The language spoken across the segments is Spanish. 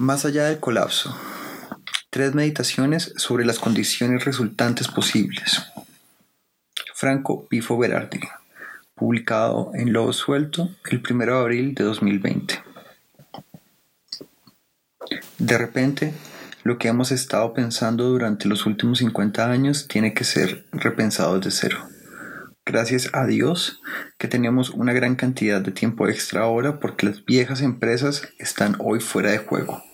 Más allá del colapso. Tres meditaciones sobre las condiciones resultantes posibles. Franco Pifo Berardi, publicado en Lobo Suelto el 1 de abril de 2020. De repente, lo que hemos estado pensando durante los últimos 50 años tiene que ser repensado desde cero. Gracias a Dios que tenemos una gran cantidad de tiempo extra ahora porque las viejas empresas están hoy fuera de juego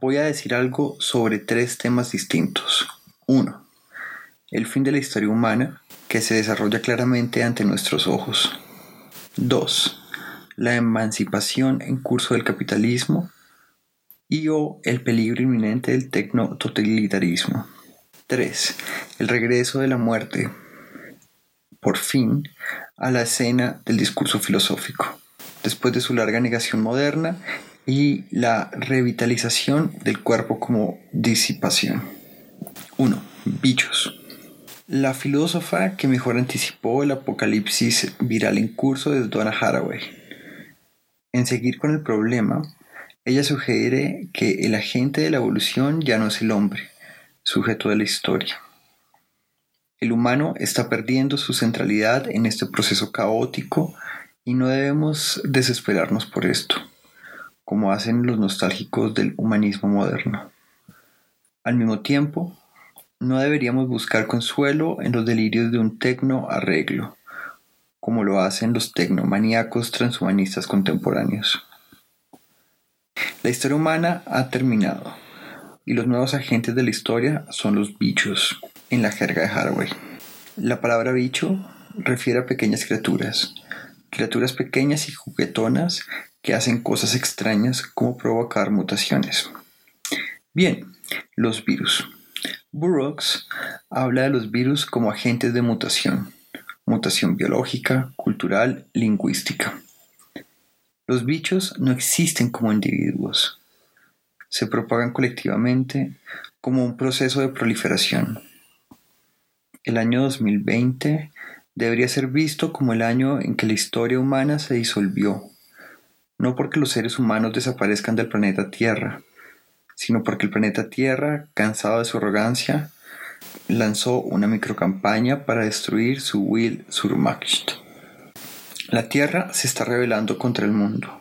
voy a decir algo sobre tres temas distintos. Uno, el fin de la historia humana, que se desarrolla claramente ante nuestros ojos. 2. La emancipación en curso del capitalismo. Y o el peligro inminente del tecno-totalitarismo. 3. El regreso de la muerte, por fin, a la escena del discurso filosófico. Después de su larga negación moderna, y la revitalización del cuerpo como disipación. 1. Bichos. La filósofa que mejor anticipó el apocalipsis viral en curso es Donna Haraway. En seguir con el problema, ella sugiere que el agente de la evolución ya no es el hombre, sujeto de la historia. El humano está perdiendo su centralidad en este proceso caótico y no debemos desesperarnos por esto como hacen los nostálgicos del humanismo moderno. Al mismo tiempo, no deberíamos buscar consuelo en los delirios de un tecno arreglo, como lo hacen los tecnomaníacos transhumanistas contemporáneos. La historia humana ha terminado, y los nuevos agentes de la historia son los bichos, en la jerga de Haraway. La palabra bicho refiere a pequeñas criaturas, criaturas pequeñas y juguetonas que hacen cosas extrañas como provocar mutaciones. Bien, los virus. Burroughs habla de los virus como agentes de mutación, mutación biológica, cultural, lingüística. Los bichos no existen como individuos, se propagan colectivamente como un proceso de proliferación. El año 2020 debería ser visto como el año en que la historia humana se disolvió no porque los seres humanos desaparezcan del planeta Tierra, sino porque el planeta Tierra, cansado de su arrogancia, lanzó una microcampaña para destruir su Will Surmacht. La Tierra se está rebelando contra el mundo,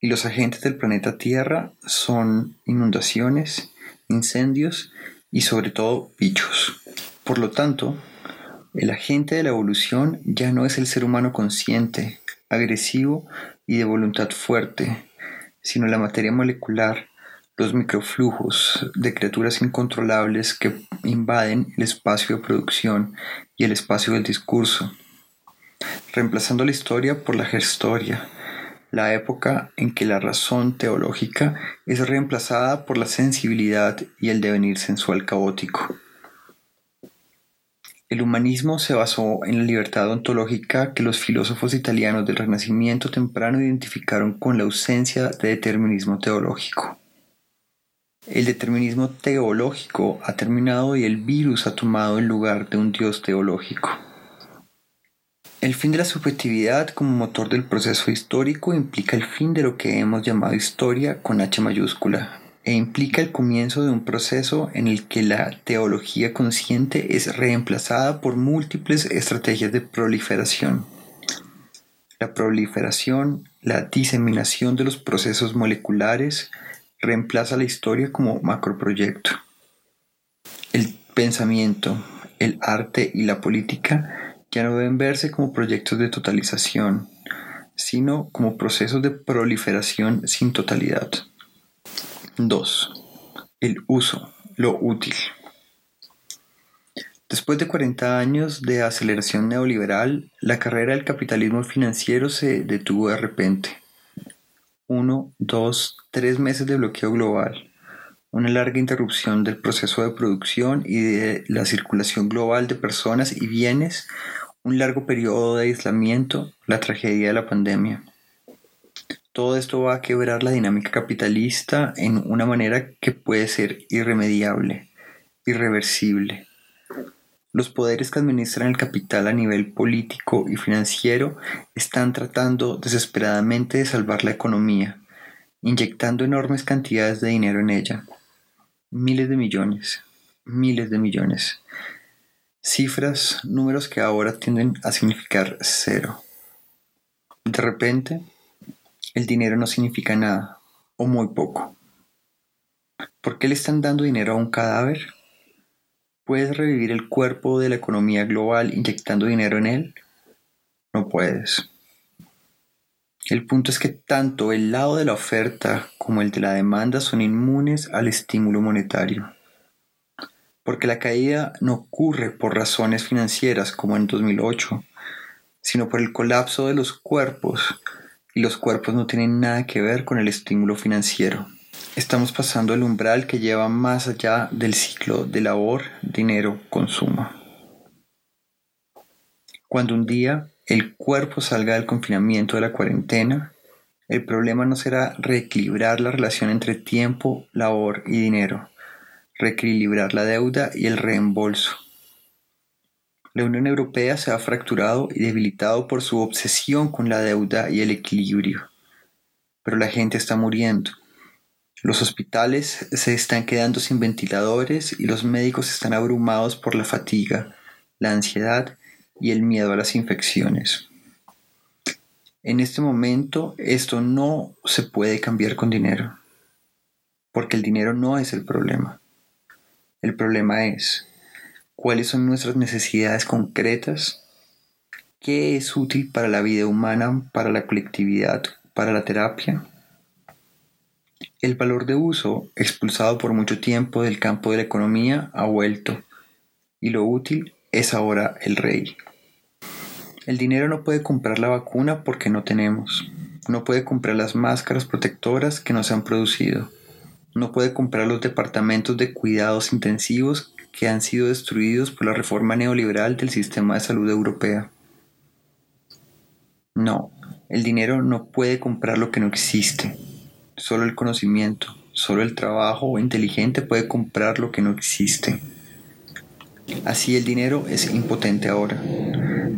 y los agentes del planeta Tierra son inundaciones, incendios y sobre todo bichos. Por lo tanto, el agente de la evolución ya no es el ser humano consciente, agresivo y de voluntad fuerte, sino la materia molecular, los microflujos de criaturas incontrolables que invaden el espacio de producción y el espacio del discurso, reemplazando la historia por la gestoria, la época en que la razón teológica es reemplazada por la sensibilidad y el devenir sensual caótico. El humanismo se basó en la libertad ontológica que los filósofos italianos del Renacimiento temprano identificaron con la ausencia de determinismo teológico. El determinismo teológico ha terminado y el virus ha tomado el lugar de un dios teológico. El fin de la subjetividad como motor del proceso histórico implica el fin de lo que hemos llamado historia con H mayúscula, e implica el comienzo de un proceso en el que la teología consciente es reemplazada por múltiples estrategias de proliferación. La proliferación, la diseminación de los procesos moleculares, reemplaza la historia como macroproyecto. El pensamiento, el arte y la política ya no deben verse como proyectos de totalización, sino como procesos de proliferación sin totalidad. 2. El uso, lo útil. Después de 40 años de aceleración neoliberal, la carrera del capitalismo financiero se detuvo de repente. 1, 2, 3 meses de bloqueo global, una larga interrupción del proceso de producción y de la circulación global de personas y bienes, un largo periodo de aislamiento, la tragedia de la pandemia. Todo esto va a quebrar la dinámica capitalista en una manera que puede ser irremediable, irreversible. Los poderes que administran el capital a nivel político y financiero están tratando desesperadamente de salvar la economía, inyectando enormes cantidades de dinero en ella. Miles de millones, miles de millones. Cifras, números que ahora tienden a significar cero. De repente, el dinero no significa nada, o muy poco. ¿Por qué le están dando dinero a un cadáver? ¿Puedes revivir el cuerpo de la economía global inyectando dinero en él? No puedes. El punto es que tanto el lado de la oferta como el de la demanda son inmunes al estímulo monetario. Porque la caída no ocurre por razones financieras como en 2008, sino por el colapso de los cuerpos, y los cuerpos no tienen nada que ver con el estímulo financiero. Estamos pasando el umbral que lleva más allá del ciclo de labor, dinero, consumo. Cuando un día el cuerpo salga del confinamiento de la cuarentena, el problema no será reequilibrar la relación entre tiempo, labor y dinero, reequilibrar la deuda y el reembolso. La Unión Europea se ha fracturado y debilitado por su obsesión con la deuda y el equilibrio. Pero la gente está muriendo los hospitales se están quedando sin ventiladores y los médicos están abrumados por la fatiga, la ansiedad y el miedo a las infecciones. En este momento esto no se puede cambiar con dinero, porque el dinero no es el problema. El problema es cuáles son nuestras necesidades concretas, qué es útil para la vida humana, para la colectividad, para la terapia. El valor de uso, expulsado por mucho tiempo del campo de la economía, ha vuelto, y lo útil es ahora el rey. El dinero no puede comprar la vacuna porque no tenemos, no puede comprar las máscaras protectoras que no se han producido, no puede comprar los departamentos de cuidados intensivos que han sido destruidos por la reforma neoliberal del sistema de salud europea. No, el dinero no puede comprar lo que no existe Solo el conocimiento, solo el trabajo inteligente puede comprar lo que no existe. Así el dinero es impotente ahora.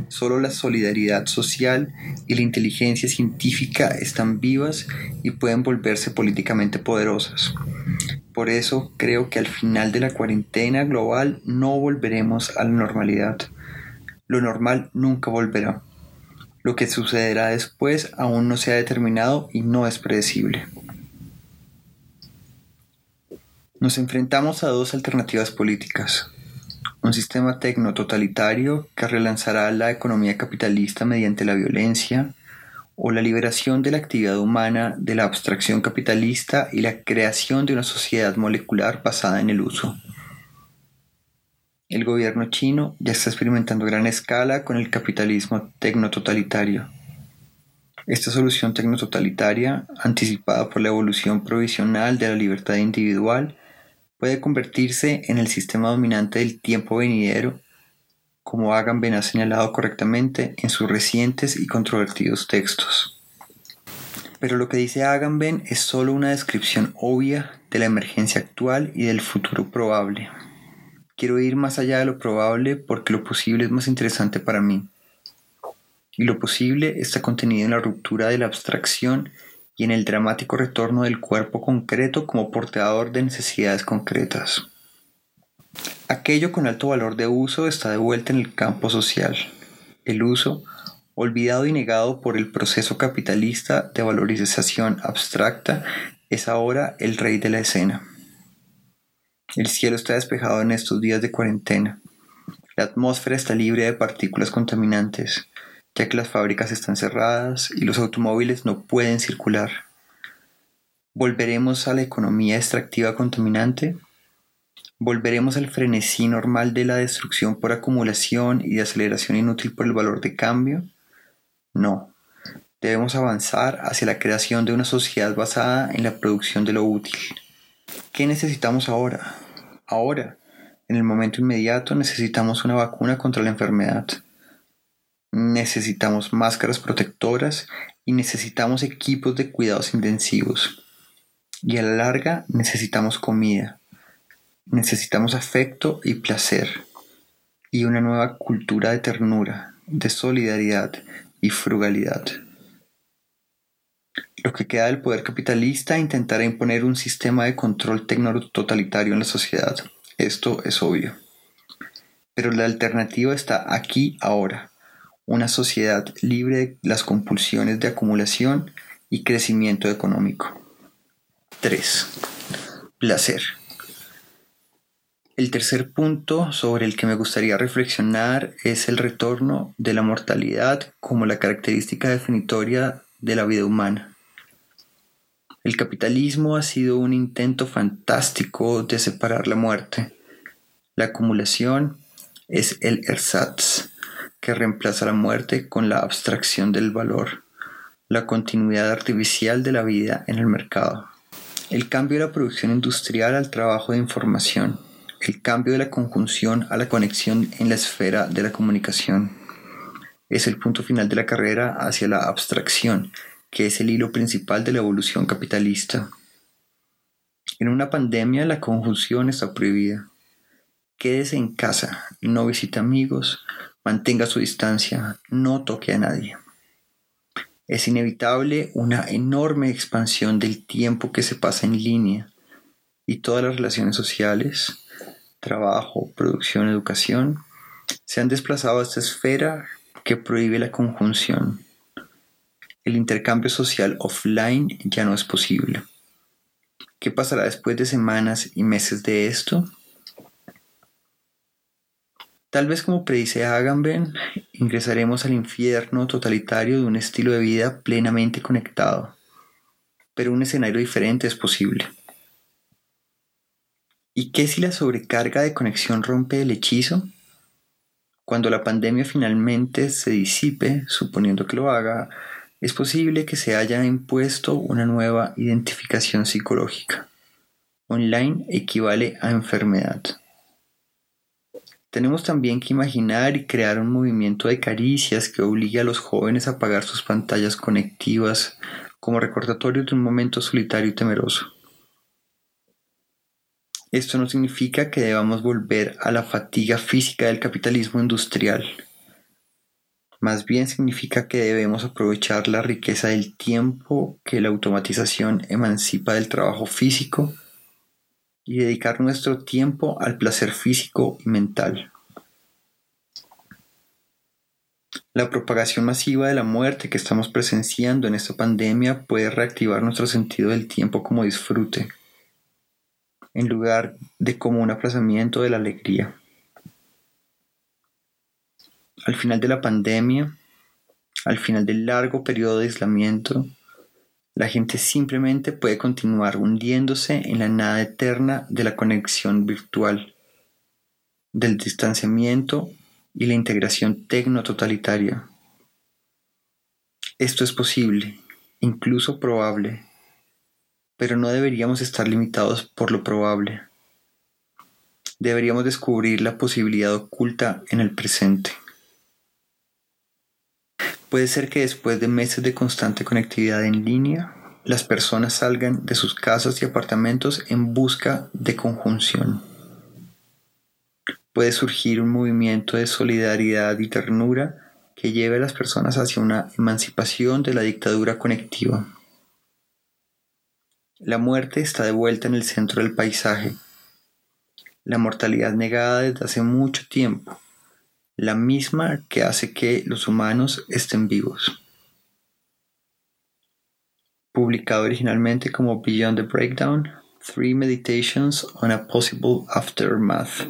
Solo la solidaridad social y la inteligencia científica están vivas y pueden volverse políticamente poderosas. Por eso creo que al final de la cuarentena global no volveremos a la normalidad. Lo normal nunca volverá. Lo que sucederá después aún no se ha determinado y no es predecible. Nos enfrentamos a dos alternativas políticas. Un sistema tecno-totalitario que relanzará la economía capitalista mediante la violencia, o la liberación de la actividad humana de la abstracción capitalista y la creación de una sociedad molecular basada en el uso. El gobierno chino ya está experimentando a gran escala con el capitalismo tecno-totalitario. Esta solución tecno-totalitaria, anticipada por la evolución provisional de la libertad individual, puede convertirse en el sistema dominante del tiempo venidero, como Agamben ha señalado correctamente en sus recientes y controvertidos textos. Pero lo que dice Agamben es solo una descripción obvia de la emergencia actual y del futuro probable. Quiero ir más allá de lo probable porque lo posible es más interesante para mí. Y lo posible está contenido en la ruptura de la abstracción y en el dramático retorno del cuerpo concreto como portador de necesidades concretas. Aquello con alto valor de uso está de vuelta en el campo social. El uso, olvidado y negado por el proceso capitalista de valorización abstracta, es ahora el rey de la escena. El cielo está despejado en estos días de cuarentena. La atmósfera está libre de partículas contaminantes ya que las fábricas están cerradas y los automóviles no pueden circular. ¿Volveremos a la economía extractiva contaminante? ¿Volveremos al frenesí normal de la destrucción por acumulación y de aceleración inútil por el valor de cambio? No. Debemos avanzar hacia la creación de una sociedad basada en la producción de lo útil. ¿Qué necesitamos ahora? Ahora, en el momento inmediato, necesitamos una vacuna contra la enfermedad necesitamos máscaras protectoras y necesitamos equipos de cuidados intensivos. Y a la larga necesitamos comida, necesitamos afecto y placer, y una nueva cultura de ternura, de solidaridad y frugalidad. lo que queda del poder capitalista intentará imponer un sistema de control tecno-totalitario en la sociedad. Esto es obvio. Pero la alternativa está aquí ahora. Una sociedad libre de las compulsiones de acumulación y crecimiento económico. 3. Placer. El tercer punto sobre el que me gustaría reflexionar es el retorno de la mortalidad como la característica definitoria de la vida humana. El capitalismo ha sido un intento fantástico de separar la muerte. La acumulación es el ersatz, que reemplaza la muerte con la abstracción del valor, la continuidad artificial de la vida en el mercado. El cambio de la producción industrial al trabajo de información el cambio de la conjunción a la conexión en la esfera de la comunicación. Es el punto final de la carrera hacia la abstracción, que es el hilo principal de la evolución capitalista. En una pandemia la conjunción está prohibida. Quédese en casa, no visite amigos, mantenga su distancia, no toque a nadie. Es inevitable una enorme expansión del tiempo que se pasa en línea y todas las relaciones sociales, trabajo, producción, educación, se han desplazado a esta esfera que prohíbe la conjunción. El intercambio social offline ya no es posible. ¿Qué pasará después de semanas y meses de esto? Tal vez como predice Agamben, ingresaremos al infierno totalitario de un estilo de vida plenamente conectado, pero un escenario diferente es posible. ¿Y qué si la sobrecarga de conexión rompe el hechizo? Cuando la pandemia finalmente se disipe, suponiendo que lo haga, es posible que se haya impuesto una nueva identificación psicológica. Online equivale a enfermedad. Tenemos también que imaginar y crear un movimiento de caricias que obligue a los jóvenes a apagar sus pantallas conectivas como recordatorio de un momento solitario y temeroso. Esto no significa que debamos volver a la fatiga física del capitalismo industrial. Más bien significa que debemos aprovechar la riqueza del tiempo que la automatización emancipa del trabajo físico y dedicar nuestro tiempo al placer físico y mental. La propagación masiva de la muerte que estamos presenciando en esta pandemia puede reactivar nuestro sentido del tiempo como disfrute en lugar de como un aplazamiento de la alegría. Al final de la pandemia, al final del largo periodo de aislamiento, la gente simplemente puede continuar hundiéndose en la nada eterna de la conexión virtual, del distanciamiento y la integración tecno-totalitaria. Esto es posible, incluso probable, pero no deberíamos estar limitados por lo probable. Deberíamos descubrir la posibilidad oculta en el presente. Puede ser que después de meses de constante conectividad en línea, las personas salgan de sus casas y apartamentos en busca de conjunción. Puede surgir un movimiento de solidaridad y ternura que lleve a las personas hacia una emancipación de la dictadura conectiva. La muerte está de vuelta en el centro del paisaje. La mortalidad negada desde hace mucho tiempo, la misma que hace que los humanos estén vivos. Publicado originalmente como Beyond the Breakdown, Three Meditations on a Possible Aftermath